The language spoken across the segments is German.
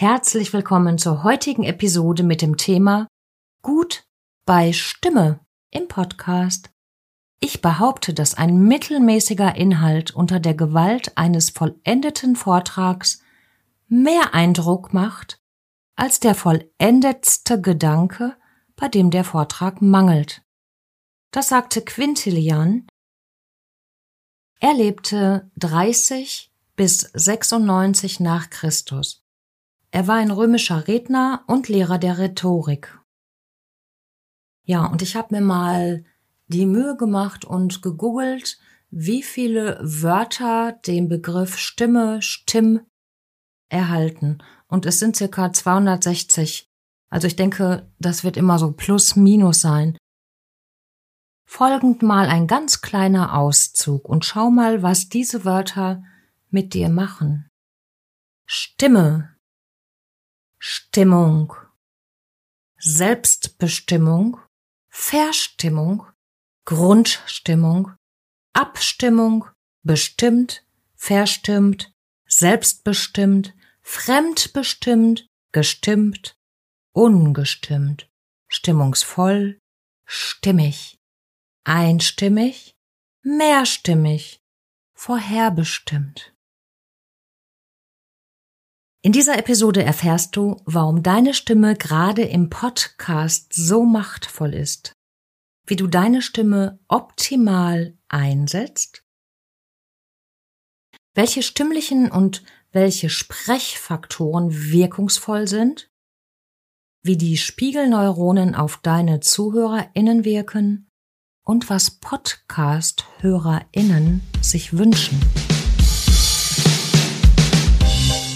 Herzlich willkommen zur heutigen Episode mit dem Thema Gut bei Stimme im Podcast. Ich behaupte, dass ein mittelmäßiger Inhalt unter der Gewalt eines vollendeten Vortrags mehr Eindruck macht als der vollendetste Gedanke, bei dem der Vortrag mangelt. Das sagte Quintilian. Er lebte 30 bis 96 nach Christus. Er war ein römischer Redner und Lehrer der Rhetorik. Ja, und ich habe mir mal die Mühe gemacht und gegoogelt, wie viele Wörter den Begriff Stimme, Stimm erhalten. Und es sind circa 260. Also ich denke, das wird immer so plus minus sein. Folgend mal ein ganz kleiner Auszug und schau mal, was diese Wörter mit dir machen. Stimme Stimmung, Selbstbestimmung, Verstimmung, Grundstimmung, Abstimmung, bestimmt, verstimmt, selbstbestimmt, fremdbestimmt, gestimmt, ungestimmt, stimmungsvoll, stimmig, einstimmig, mehrstimmig, vorherbestimmt. In dieser Episode erfährst du, warum deine Stimme gerade im Podcast so machtvoll ist, wie du deine Stimme optimal einsetzt, welche stimmlichen und welche Sprechfaktoren wirkungsvoll sind, wie die Spiegelneuronen auf deine ZuhörerInnen wirken und was Podcast-HörerInnen sich wünschen.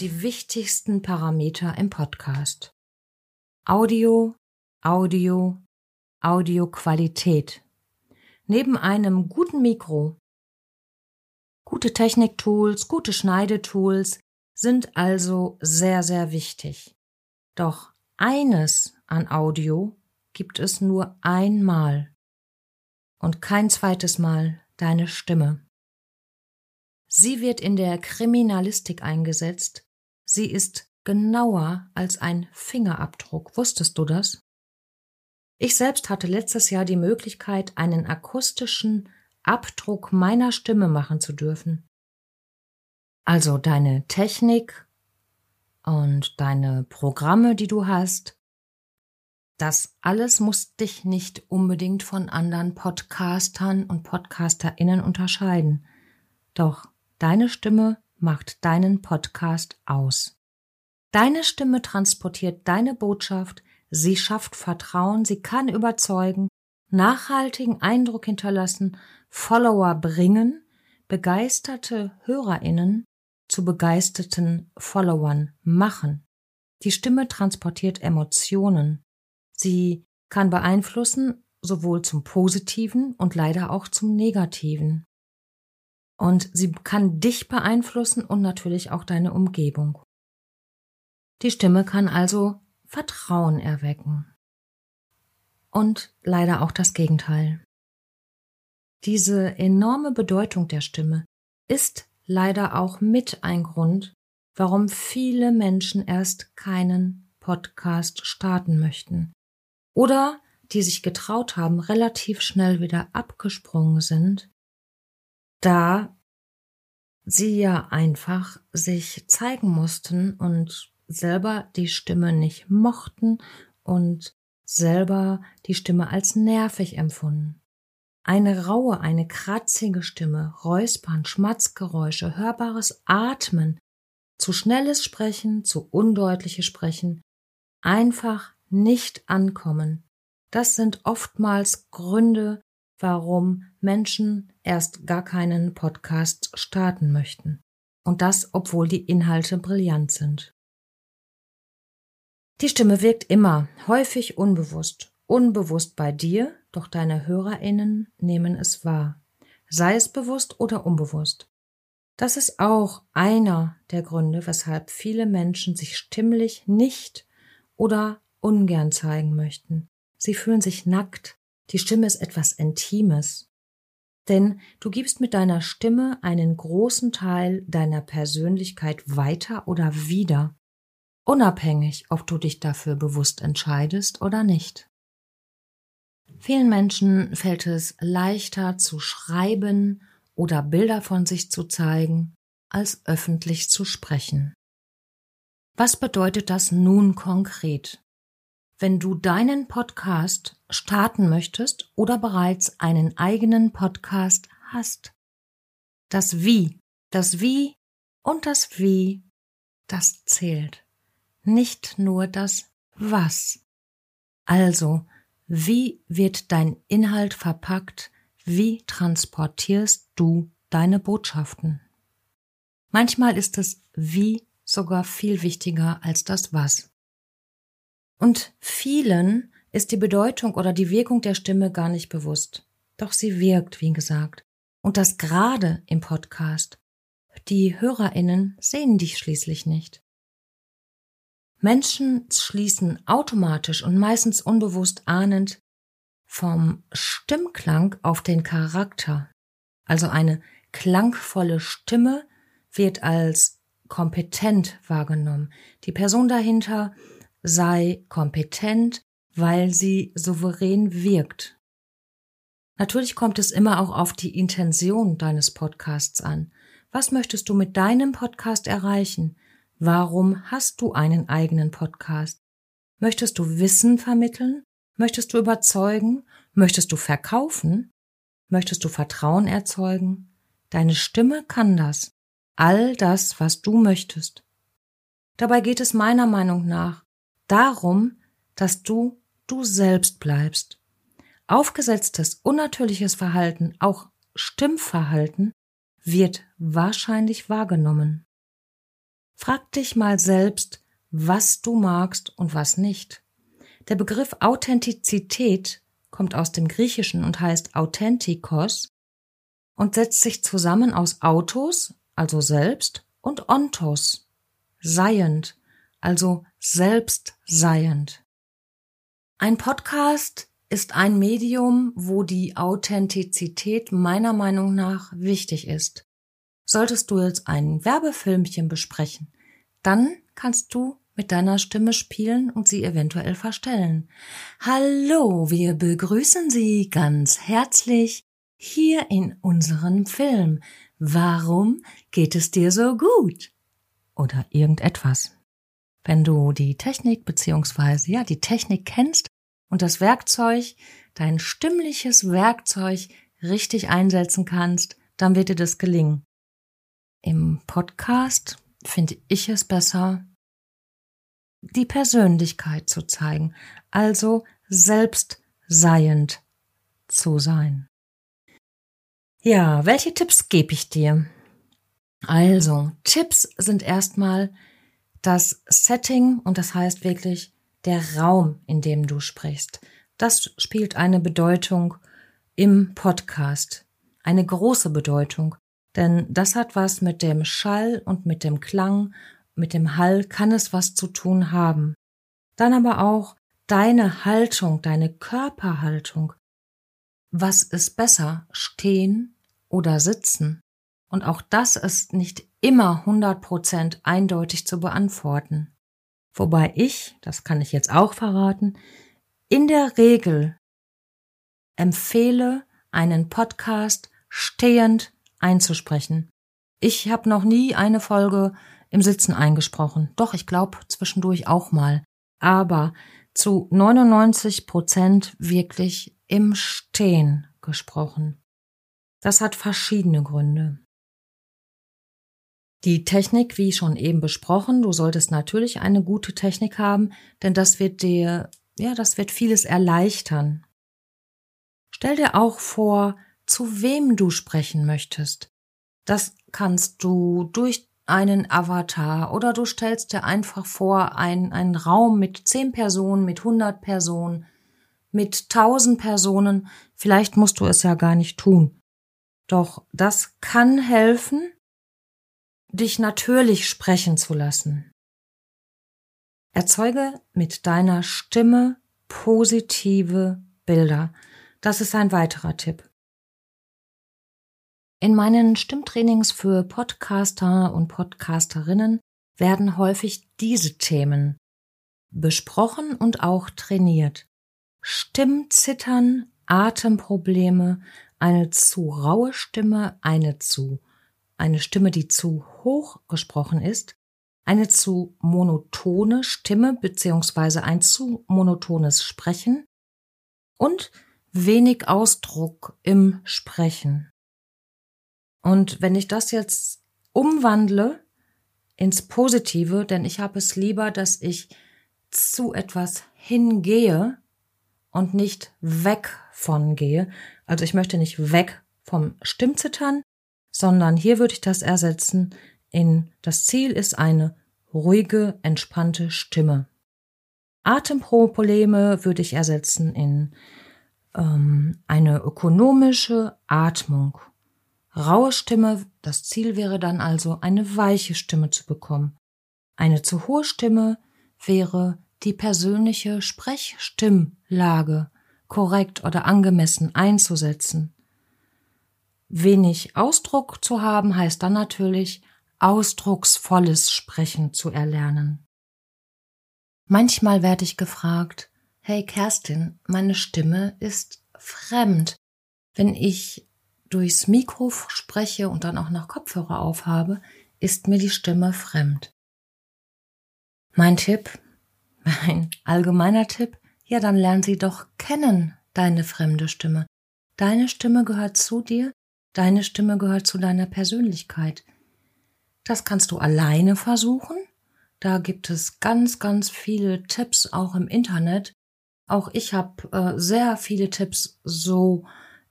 Die wichtigsten Parameter im Podcast. Audio, Audio, Audioqualität. Neben einem guten Mikro, gute Techniktools, gute Schneidetools sind also sehr, sehr wichtig. Doch eines an Audio gibt es nur einmal und kein zweites Mal deine Stimme. Sie wird in der Kriminalistik eingesetzt. Sie ist genauer als ein Fingerabdruck. Wusstest du das? Ich selbst hatte letztes Jahr die Möglichkeit, einen akustischen Abdruck meiner Stimme machen zu dürfen. Also deine Technik und deine Programme, die du hast, das alles muss dich nicht unbedingt von anderen Podcastern und Podcasterinnen unterscheiden. Doch Deine Stimme macht deinen Podcast aus. Deine Stimme transportiert deine Botschaft, sie schafft Vertrauen, sie kann überzeugen, nachhaltigen Eindruck hinterlassen, Follower bringen, begeisterte Hörerinnen zu begeisterten Followern machen. Die Stimme transportiert Emotionen. Sie kann beeinflussen, sowohl zum Positiven und leider auch zum Negativen. Und sie kann dich beeinflussen und natürlich auch deine Umgebung. Die Stimme kann also Vertrauen erwecken. Und leider auch das Gegenteil. Diese enorme Bedeutung der Stimme ist leider auch mit ein Grund, warum viele Menschen erst keinen Podcast starten möchten. Oder die sich getraut haben, relativ schnell wieder abgesprungen sind, da sie ja einfach sich zeigen mussten und selber die Stimme nicht mochten und selber die Stimme als nervig empfunden. Eine raue, eine kratzige Stimme, Räuspern, Schmatzgeräusche, hörbares Atmen, zu schnelles Sprechen, zu undeutliches Sprechen, einfach nicht ankommen. Das sind oftmals Gründe warum Menschen erst gar keinen Podcast starten möchten. Und das, obwohl die Inhalte brillant sind. Die Stimme wirkt immer, häufig unbewusst. Unbewusst bei dir, doch deine Hörerinnen nehmen es wahr. Sei es bewusst oder unbewusst. Das ist auch einer der Gründe, weshalb viele Menschen sich stimmlich nicht oder ungern zeigen möchten. Sie fühlen sich nackt. Die Stimme ist etwas Intimes. Denn du gibst mit deiner Stimme einen großen Teil deiner Persönlichkeit weiter oder wieder, unabhängig, ob du dich dafür bewusst entscheidest oder nicht. Vielen Menschen fällt es leichter zu schreiben oder Bilder von sich zu zeigen, als öffentlich zu sprechen. Was bedeutet das nun konkret? Wenn du deinen Podcast starten möchtest oder bereits einen eigenen Podcast hast. Das Wie, das Wie und das Wie, das zählt. Nicht nur das Was. Also, wie wird dein Inhalt verpackt? Wie transportierst du deine Botschaften? Manchmal ist das Wie sogar viel wichtiger als das Was. Und vielen ist die Bedeutung oder die Wirkung der Stimme gar nicht bewusst. Doch sie wirkt, wie gesagt. Und das gerade im Podcast. Die Hörerinnen sehen dich schließlich nicht. Menschen schließen automatisch und meistens unbewusst ahnend vom Stimmklang auf den Charakter. Also eine klangvolle Stimme wird als kompetent wahrgenommen. Die Person dahinter sei kompetent, weil sie souverän wirkt. Natürlich kommt es immer auch auf die Intention deines Podcasts an. Was möchtest du mit deinem Podcast erreichen? Warum hast du einen eigenen Podcast? Möchtest du Wissen vermitteln? Möchtest du überzeugen? Möchtest du verkaufen? Möchtest du Vertrauen erzeugen? Deine Stimme kann das. All das, was du möchtest. Dabei geht es meiner Meinung nach darum, dass du du selbst bleibst. Aufgesetztes, unnatürliches Verhalten, auch Stimmverhalten, wird wahrscheinlich wahrgenommen. Frag dich mal selbst, was du magst und was nicht. Der Begriff Authentizität kommt aus dem Griechischen und heißt Authentikos und setzt sich zusammen aus Autos, also selbst, und Ontos, seiend, also selbstseiend. Ein Podcast ist ein Medium, wo die Authentizität meiner Meinung nach wichtig ist. Solltest du jetzt ein Werbefilmchen besprechen, dann kannst du mit deiner Stimme spielen und sie eventuell verstellen. Hallo, wir begrüßen Sie ganz herzlich hier in unserem Film. Warum geht es dir so gut? Oder irgendetwas. Wenn du die Technik beziehungsweise ja die Technik kennst und das Werkzeug, dein stimmliches Werkzeug richtig einsetzen kannst, dann wird dir das gelingen. Im Podcast finde ich es besser, die Persönlichkeit zu zeigen, also selbstseiend zu sein. Ja, welche Tipps gebe ich dir? Also, Tipps sind erstmal das Setting und das heißt wirklich der Raum, in dem du sprichst. Das spielt eine Bedeutung im Podcast, eine große Bedeutung, denn das hat was mit dem Schall und mit dem Klang, mit dem Hall kann es was zu tun haben. Dann aber auch deine Haltung, deine Körperhaltung. Was ist besser, stehen oder sitzen? Und auch das ist nicht immer 100% eindeutig zu beantworten. Wobei ich, das kann ich jetzt auch verraten, in der Regel empfehle, einen Podcast stehend einzusprechen. Ich habe noch nie eine Folge im Sitzen eingesprochen. Doch, ich glaube zwischendurch auch mal. Aber zu 99 Prozent wirklich im Stehen gesprochen. Das hat verschiedene Gründe. Die Technik, wie schon eben besprochen, du solltest natürlich eine gute Technik haben, denn das wird dir, ja, das wird vieles erleichtern. Stell dir auch vor, zu wem du sprechen möchtest. Das kannst du durch einen Avatar oder du stellst dir einfach vor, ein, einen Raum mit zehn Personen, mit hundert Personen, mit tausend Personen. Vielleicht musst du es ja gar nicht tun. Doch das kann helfen, dich natürlich sprechen zu lassen. Erzeuge mit deiner Stimme positive Bilder. Das ist ein weiterer Tipp. In meinen Stimmtrainings für Podcaster und Podcasterinnen werden häufig diese Themen besprochen und auch trainiert. Stimmzittern, Atemprobleme, eine zu raue Stimme, eine zu, eine Stimme, die zu hoch gesprochen ist, eine zu monotone Stimme beziehungsweise ein zu monotones Sprechen und wenig Ausdruck im Sprechen. Und wenn ich das jetzt umwandle ins Positive, denn ich habe es lieber, dass ich zu etwas hingehe und nicht weg von gehe. Also ich möchte nicht weg vom Stimmzittern, sondern hier würde ich das ersetzen in das Ziel ist eine ruhige, entspannte Stimme. Atemprobleme würde ich ersetzen in ähm, eine ökonomische Atmung. Raue Stimme, das Ziel wäre dann also eine weiche Stimme zu bekommen. Eine zu hohe Stimme wäre die persönliche Sprechstimmlage korrekt oder angemessen einzusetzen. Wenig Ausdruck zu haben heißt dann natürlich ausdrucksvolles Sprechen zu erlernen. Manchmal werde ich gefragt, hey Kerstin, meine Stimme ist fremd. Wenn ich durchs Mikro spreche und dann auch noch Kopfhörer aufhabe, ist mir die Stimme fremd. Mein Tipp, mein allgemeiner Tipp, ja, dann lern sie doch kennen, deine fremde Stimme. Deine Stimme gehört zu dir, deine Stimme gehört zu deiner Persönlichkeit. Das kannst du alleine versuchen. Da gibt es ganz, ganz viele Tipps auch im Internet. Auch ich habe äh, sehr viele Tipps so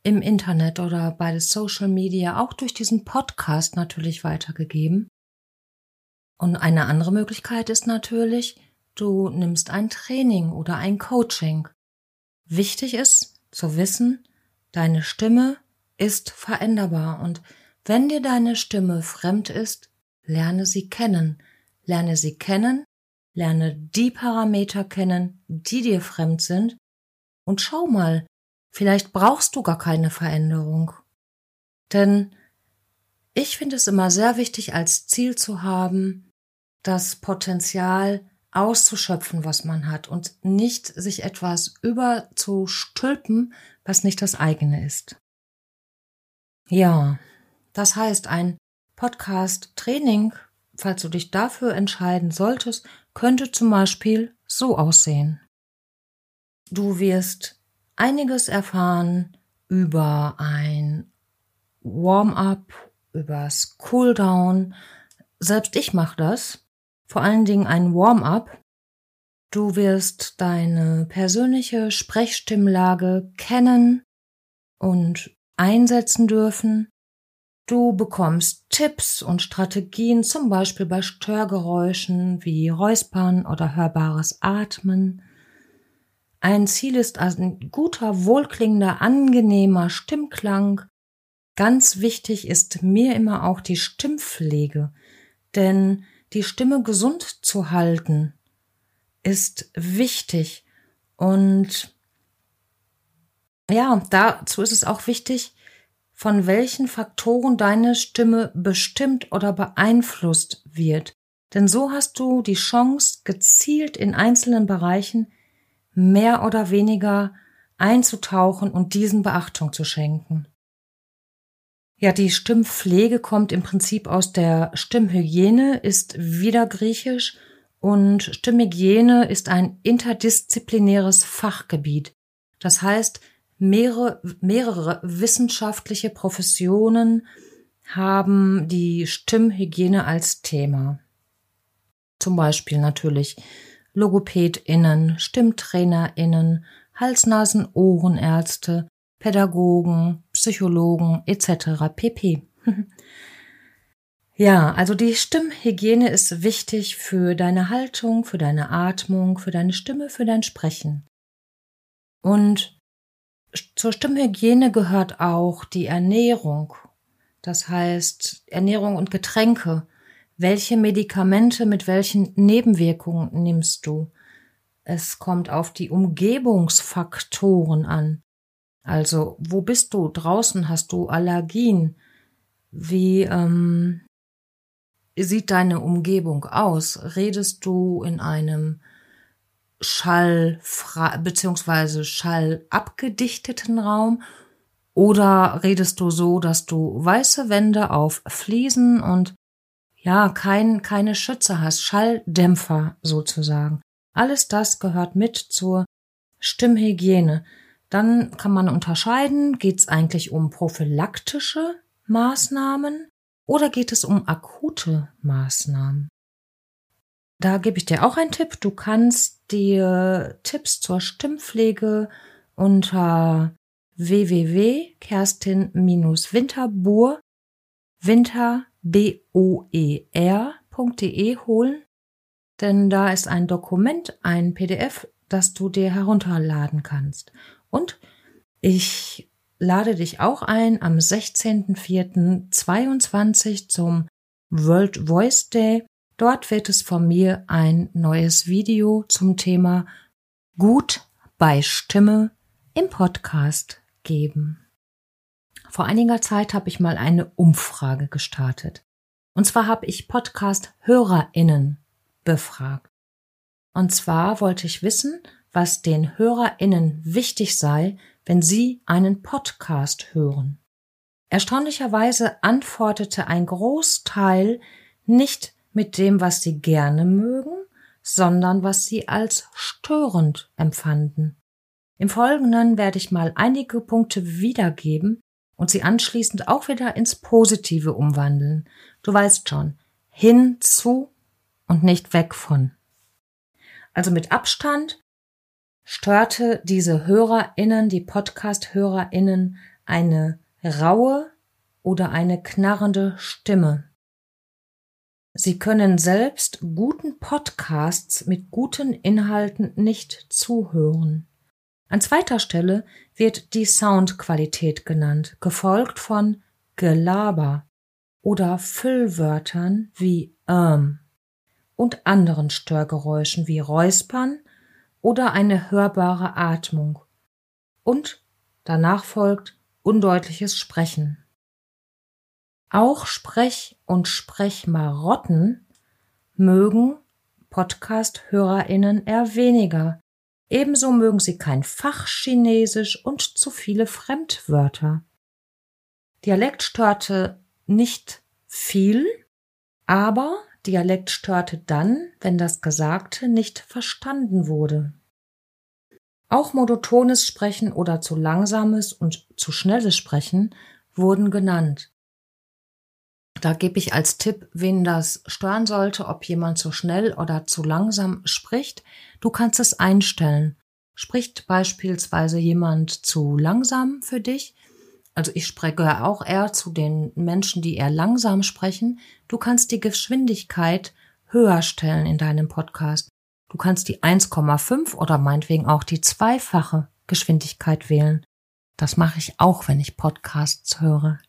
im Internet oder bei den Social Media, auch durch diesen Podcast natürlich weitergegeben. Und eine andere Möglichkeit ist natürlich, du nimmst ein Training oder ein Coaching. Wichtig ist zu wissen, deine Stimme ist veränderbar und wenn dir deine Stimme fremd ist, lerne sie kennen. Lerne sie kennen, lerne die Parameter kennen, die dir fremd sind und schau mal, vielleicht brauchst du gar keine Veränderung. Denn ich finde es immer sehr wichtig, als Ziel zu haben, das Potenzial auszuschöpfen, was man hat und nicht sich etwas überzustülpen, was nicht das eigene ist. Ja, das heißt, ein Podcast-Training, falls du dich dafür entscheiden solltest, könnte zum Beispiel so aussehen. Du wirst einiges erfahren über ein Warm-up, übers Cooldown. Selbst ich mache das. Vor allen Dingen ein Warm-up. Du wirst deine persönliche Sprechstimmlage kennen und einsetzen dürfen. Du bekommst Tipps und Strategien, zum Beispiel bei Störgeräuschen wie Räuspern oder hörbares Atmen. Ein Ziel ist ein guter, wohlklingender, angenehmer Stimmklang. Ganz wichtig ist mir immer auch die Stimmpflege, denn die Stimme gesund zu halten ist wichtig und ja, dazu ist es auch wichtig, von welchen Faktoren deine Stimme bestimmt oder beeinflusst wird. Denn so hast du die Chance, gezielt in einzelnen Bereichen mehr oder weniger einzutauchen und diesen Beachtung zu schenken. Ja, die Stimmpflege kommt im Prinzip aus der Stimmhygiene, ist wieder griechisch und Stimmhygiene ist ein interdisziplinäres Fachgebiet. Das heißt, mehrere, mehrere wissenschaftliche Professionen haben die Stimmhygiene als Thema. Zum Beispiel natürlich LogopädInnen, StimmtrainerInnen, Hals-Nasen-Ohrenärzte, Pädagogen, Psychologen etc. pp. ja, also die Stimmhygiene ist wichtig für deine Haltung, für deine Atmung, für deine Stimme, für dein Sprechen. Und zur Stimmhygiene gehört auch die Ernährung. Das heißt, Ernährung und Getränke. Welche Medikamente mit welchen Nebenwirkungen nimmst du? Es kommt auf die Umgebungsfaktoren an. Also, wo bist du? Draußen hast du Allergien. Wie ähm, sieht deine Umgebung aus? Redest du in einem Schall beziehungsweise schallabgedichteten Raum oder redest du so, dass du weiße Wände auf Fliesen und ja, kein, keine Schütze hast, Schalldämpfer sozusagen. Alles das gehört mit zur Stimmhygiene. Dann kann man unterscheiden, geht es eigentlich um prophylaktische Maßnahmen oder geht es um akute Maßnahmen? Da gebe ich dir auch einen Tipp. Du kannst dir Tipps zur Stimmpflege unter www.kerstin-winterboer holen, denn da ist ein Dokument, ein PDF, das du dir herunterladen kannst. Und ich lade dich auch ein am 16.04.22 zum World Voice Day Dort wird es von mir ein neues Video zum Thema Gut bei Stimme im Podcast geben. Vor einiger Zeit habe ich mal eine Umfrage gestartet. Und zwar habe ich Podcast-HörerInnen befragt. Und zwar wollte ich wissen, was den HörerInnen wichtig sei, wenn sie einen Podcast hören. Erstaunlicherweise antwortete ein Großteil nicht mit dem, was sie gerne mögen, sondern was sie als störend empfanden. Im Folgenden werde ich mal einige Punkte wiedergeben und sie anschließend auch wieder ins Positive umwandeln. Du weißt schon, hin zu und nicht weg von. Also mit Abstand störte diese HörerInnen, die Podcast-HörerInnen, eine raue oder eine knarrende Stimme. Sie können selbst guten Podcasts mit guten Inhalten nicht zuhören. An zweiter Stelle wird die Soundqualität genannt, gefolgt von Gelaber oder Füllwörtern wie ähm und anderen Störgeräuschen wie Räuspern oder eine hörbare Atmung. Und danach folgt undeutliches Sprechen. Auch Sprech- und Sprechmarotten mögen Podcast-HörerInnen eher weniger. Ebenso mögen sie kein Fachchinesisch und zu viele Fremdwörter. Dialekt störte nicht viel, aber Dialekt störte dann, wenn das Gesagte nicht verstanden wurde. Auch monotones Sprechen oder zu langsames und zu schnelles Sprechen wurden genannt. Da gebe ich als Tipp, wen das stören sollte, ob jemand zu schnell oder zu langsam spricht. Du kannst es einstellen. Spricht beispielsweise jemand zu langsam für dich? Also ich spreche auch eher zu den Menschen, die eher langsam sprechen. Du kannst die Geschwindigkeit höher stellen in deinem Podcast. Du kannst die 1,5 oder meinetwegen auch die zweifache Geschwindigkeit wählen. Das mache ich auch, wenn ich Podcasts höre.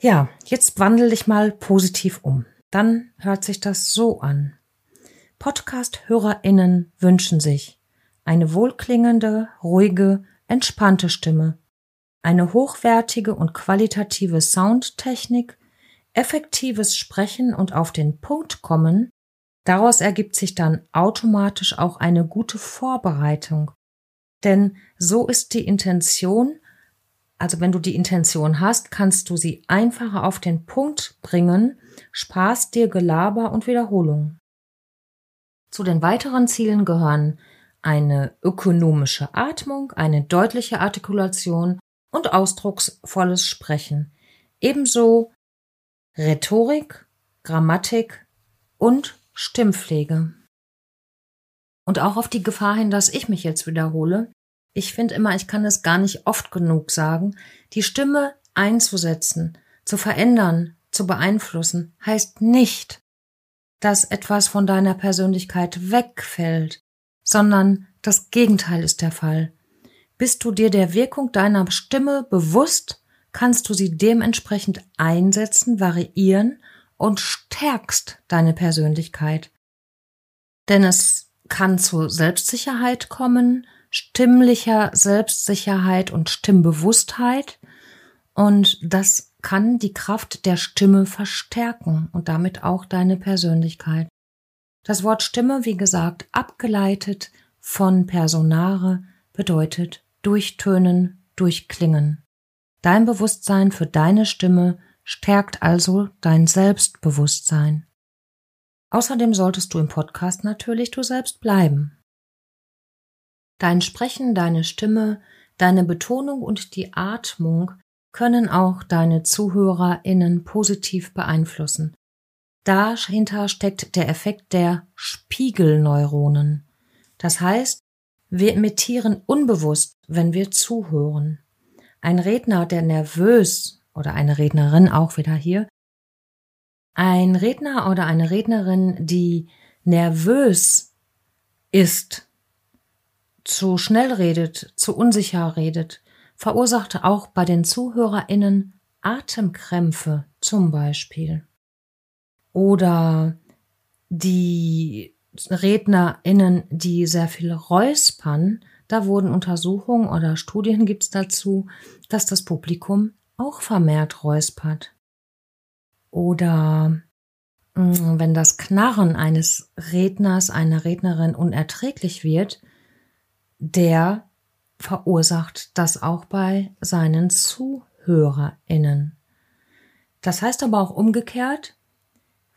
Ja, jetzt wandel dich mal positiv um. Dann hört sich das so an. Podcast-HörerInnen wünschen sich eine wohlklingende, ruhige, entspannte Stimme, eine hochwertige und qualitative Soundtechnik, effektives Sprechen und auf den Punkt kommen, daraus ergibt sich dann automatisch auch eine gute Vorbereitung. Denn so ist die Intention also wenn du die Intention hast, kannst du sie einfacher auf den Punkt bringen, sparst dir Gelaber und Wiederholung. Zu den weiteren Zielen gehören eine ökonomische Atmung, eine deutliche Artikulation und ausdrucksvolles Sprechen. Ebenso Rhetorik, Grammatik und Stimmpflege. Und auch auf die Gefahr hin, dass ich mich jetzt wiederhole, ich finde immer, ich kann es gar nicht oft genug sagen, die Stimme einzusetzen, zu verändern, zu beeinflussen, heißt nicht, dass etwas von deiner Persönlichkeit wegfällt, sondern das Gegenteil ist der Fall. Bist du dir der Wirkung deiner Stimme bewusst, kannst du sie dementsprechend einsetzen, variieren und stärkst deine Persönlichkeit. Denn es kann zu Selbstsicherheit kommen, stimmlicher Selbstsicherheit und Stimmbewusstheit, und das kann die Kraft der Stimme verstärken und damit auch deine Persönlichkeit. Das Wort Stimme, wie gesagt, abgeleitet von Personare, bedeutet durchtönen, durchklingen. Dein Bewusstsein für deine Stimme stärkt also dein Selbstbewusstsein. Außerdem solltest du im Podcast natürlich du selbst bleiben. Dein Sprechen, deine Stimme, deine Betonung und die Atmung können auch deine ZuhörerInnen positiv beeinflussen. Dahinter steckt der Effekt der Spiegelneuronen. Das heißt, wir imitieren unbewusst, wenn wir zuhören. Ein Redner, der nervös oder eine Rednerin auch wieder hier, ein Redner oder eine Rednerin, die nervös ist, zu schnell redet, zu unsicher redet, verursachte auch bei den ZuhörerInnen Atemkrämpfe zum Beispiel. Oder die RednerInnen, die sehr viel räuspern, da wurden Untersuchungen oder Studien gibt's dazu, dass das Publikum auch vermehrt räuspert. Oder mm, wenn das Knarren eines Redners, einer Rednerin unerträglich wird, der verursacht das auch bei seinen ZuhörerInnen. Das heißt aber auch umgekehrt,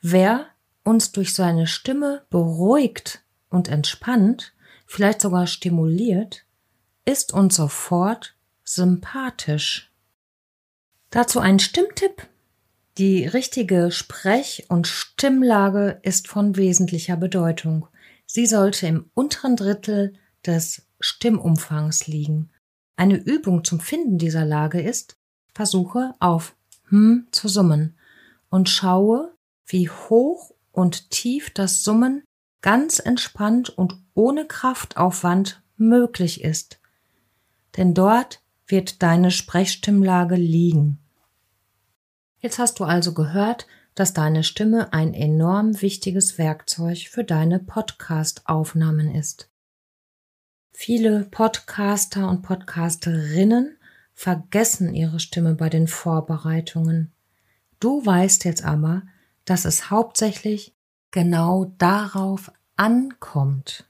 wer uns durch seine Stimme beruhigt und entspannt, vielleicht sogar stimuliert, ist uns sofort sympathisch. Dazu ein Stimmtipp. Die richtige Sprech- und Stimmlage ist von wesentlicher Bedeutung. Sie sollte im unteren Drittel des Stimmumfangs liegen. Eine Übung zum Finden dieser Lage ist, versuche auf hm zu summen und schaue, wie hoch und tief das Summen ganz entspannt und ohne Kraftaufwand möglich ist. Denn dort wird deine Sprechstimmlage liegen. Jetzt hast du also gehört, dass deine Stimme ein enorm wichtiges Werkzeug für deine Podcast-Aufnahmen ist. Viele Podcaster und Podcasterinnen vergessen ihre Stimme bei den Vorbereitungen. Du weißt jetzt aber, dass es hauptsächlich genau darauf ankommt.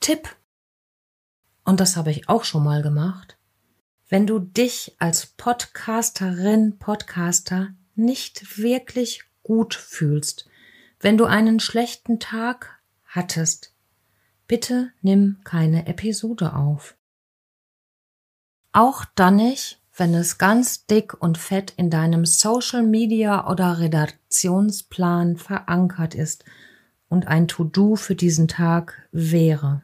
Tipp. Und das habe ich auch schon mal gemacht. Wenn du dich als Podcasterin, Podcaster nicht wirklich gut fühlst, wenn du einen schlechten Tag hattest, bitte nimm keine Episode auf. Auch dann nicht, wenn es ganz dick und fett in deinem Social Media oder Redaktionsplan verankert ist und ein To-Do für diesen Tag wäre.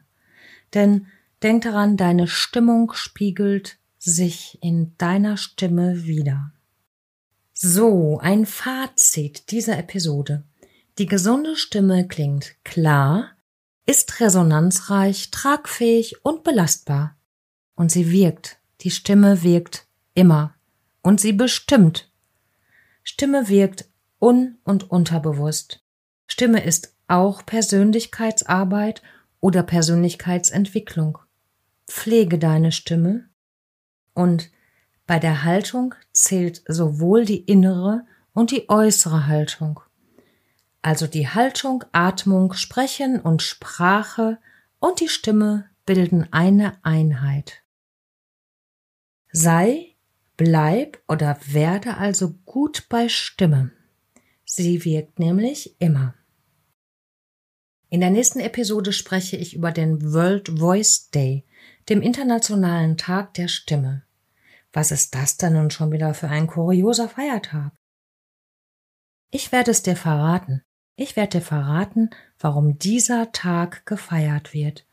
Denn denk daran, deine Stimmung spiegelt sich in deiner Stimme wieder. So, ein Fazit dieser Episode. Die gesunde Stimme klingt klar, ist resonanzreich, tragfähig und belastbar. Und sie wirkt, die Stimme wirkt immer. Und sie bestimmt. Stimme wirkt un- und unterbewusst. Stimme ist auch Persönlichkeitsarbeit oder Persönlichkeitsentwicklung. Pflege deine Stimme und bei der Haltung zählt sowohl die innere und die äußere Haltung also die Haltung, Atmung, Sprechen und Sprache und die Stimme bilden eine Einheit. Sei, bleib oder werde also gut bei Stimme. Sie wirkt nämlich immer. In der nächsten Episode spreche ich über den World Voice Day, dem internationalen Tag der Stimme. Was ist das denn nun schon wieder für ein kurioser Feiertag? Ich werde es dir verraten. Ich werde dir verraten, warum dieser Tag gefeiert wird.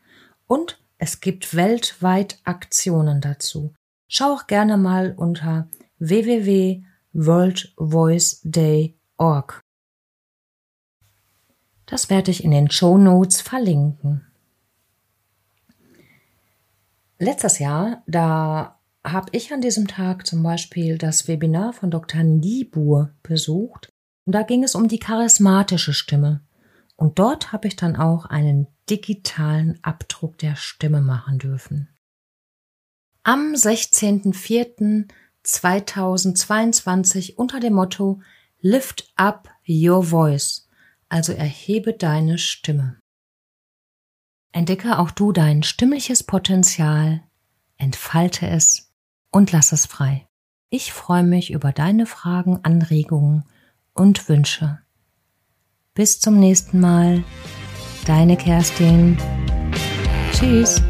Und Es gibt weltweit Aktionen dazu. Schau auch gerne mal unter www.worldvoiceday.org. Das werde ich in den Show Notes verlinken. Letztes Jahr, da habe ich an diesem Tag zum Beispiel das Webinar von Dr. Niebuhr besucht und da ging es um die charismatische Stimme. Und dort habe ich dann auch einen digitalen Abdruck der Stimme machen dürfen. Am 16.04.2022 unter dem Motto Lift up your voice, also erhebe deine Stimme. Entdecke auch du dein stimmliches Potenzial, entfalte es und lass es frei. Ich freue mich über deine Fragen, Anregungen und Wünsche. Bis zum nächsten Mal. Deine Kerstin. Tschüss.